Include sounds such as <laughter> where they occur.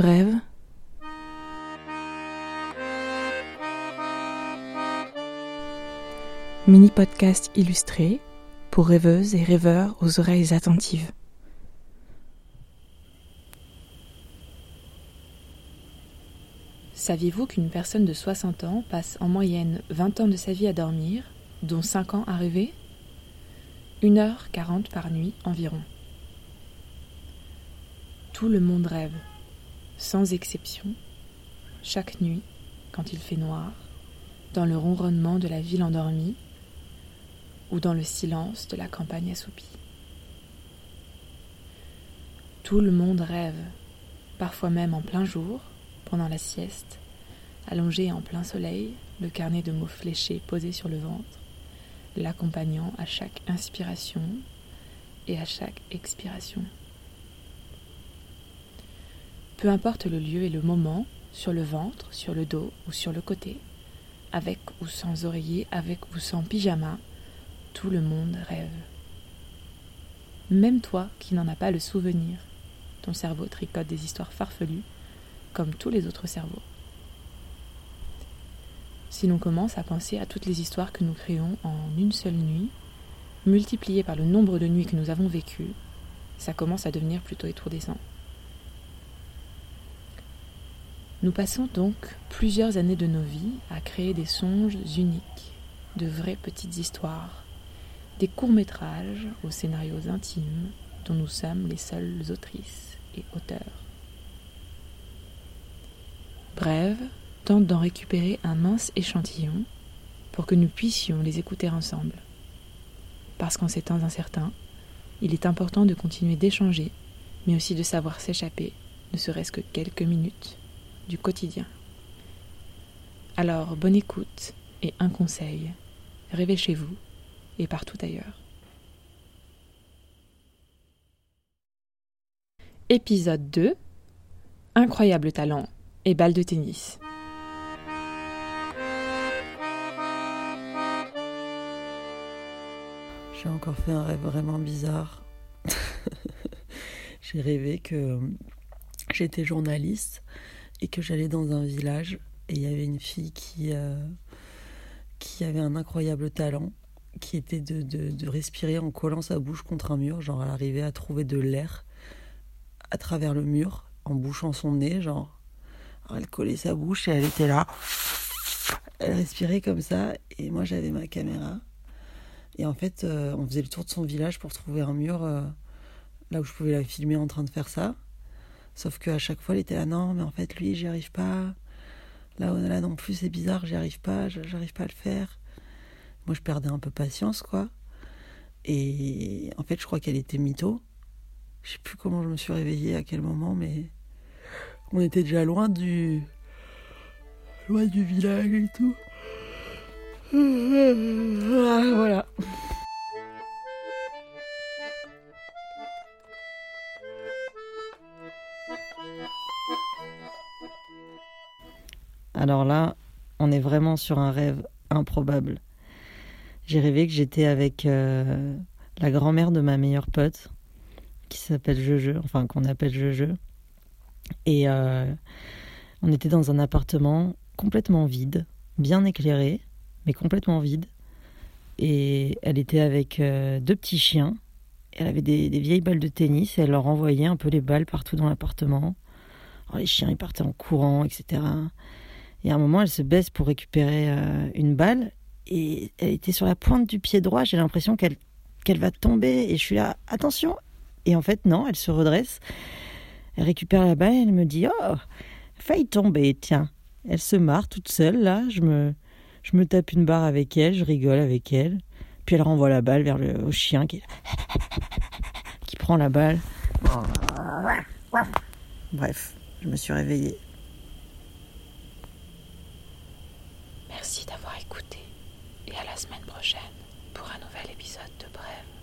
Brève. Mini podcast illustré pour rêveuses et rêveurs aux oreilles attentives. Saviez-vous qu'une personne de 60 ans passe en moyenne 20 ans de sa vie à dormir, dont 5 ans à rêver? 1h40 par nuit environ. Tout le monde rêve, sans exception, chaque nuit, quand il fait noir, dans le ronronnement de la ville endormie ou dans le silence de la campagne assoupie. Tout le monde rêve, parfois même en plein jour, pendant la sieste, allongé en plein soleil, le carnet de mots fléchés posé sur le ventre, l'accompagnant à chaque inspiration et à chaque expiration. Peu importe le lieu et le moment, sur le ventre, sur le dos ou sur le côté, avec ou sans oreiller, avec ou sans pyjama, tout le monde rêve. Même toi qui n'en as pas le souvenir, ton cerveau tricote des histoires farfelues, comme tous les autres cerveaux. Si l'on commence à penser à toutes les histoires que nous créons en une seule nuit, multipliées par le nombre de nuits que nous avons vécues, ça commence à devenir plutôt étourdissant. Nous passons donc plusieurs années de nos vies à créer des songes uniques, de vraies petites histoires, des courts-métrages aux scénarios intimes dont nous sommes les seules autrices et auteurs. Brève tente d'en récupérer un mince échantillon pour que nous puissions les écouter ensemble. Parce qu'en ces temps incertains, il est important de continuer d'échanger, mais aussi de savoir s'échapper, ne serait-ce que quelques minutes, du quotidien. Alors, bonne écoute et un conseil, rêvez chez vous et partout ailleurs. Épisode 2 Incroyable talent et balle de tennis. J'ai encore fait un rêve vraiment bizarre. <laughs> J'ai rêvé que j'étais journaliste et que j'allais dans un village et il y avait une fille qui, euh, avait un incroyable talent qui était de, respirer en collant sa bouche contre un mur. Genre, elle arrivait à trouver de l'air à travers le mur en bouchant son nez. Genre, elle collait sa bouche et elle était là. Elle respirait comme ça et moi j'avais ma caméra. Et en fait, euh, on faisait le tour de son village pour trouver un mur euh, là où je pouvais la filmer en train de faire ça. Sauf qu'à chaque fois, elle était là, non, mais en fait, lui, j'y arrive pas. Là, là non plus, c'est bizarre, j'y arrive pas, j'arrive pas à le faire. Moi, je perdais un peu patience, quoi. Et en fait, je crois qu'elle était mytho. Je sais plus comment je me suis réveillée, à quel moment, mais on était déjà loin du. loin du village et tout. Ah, voilà. Alors là, on est vraiment sur un rêve improbable. J'ai rêvé que j'étais avec euh, la grand-mère de ma meilleure pote, qui s'appelle Jeje, enfin qu'on appelle Jeje. Et euh, on était dans un appartement complètement vide, bien éclairé, mais complètement vide. Et elle était avec euh, deux petits chiens. Elle avait des, vieilles balles de tennis et elle leur envoyait un peu les balles partout dans l'appartement. les chiens, ils partaient en courant, etc. Et à un moment, elle se baisse pour récupérer euh, une balle et elle était sur la pointe du pied droit. J'ai l'impression qu'elle qu'elle va tomber et je suis là, attention. Et en fait, non, elle se redresse. Elle récupère la balle et elle me dit, oh, faille tomber, tiens. Elle se marre toute seule là. Je me, je me tape une barre avec elle, je rigole avec elle. Puis elle renvoie la balle vers le au chien qui, <laughs> qui prend la balle. Bref, je me suis réveillée. Merci d'avoir écouté et à la semaine prochaine pour un nouvel épisode de Brève.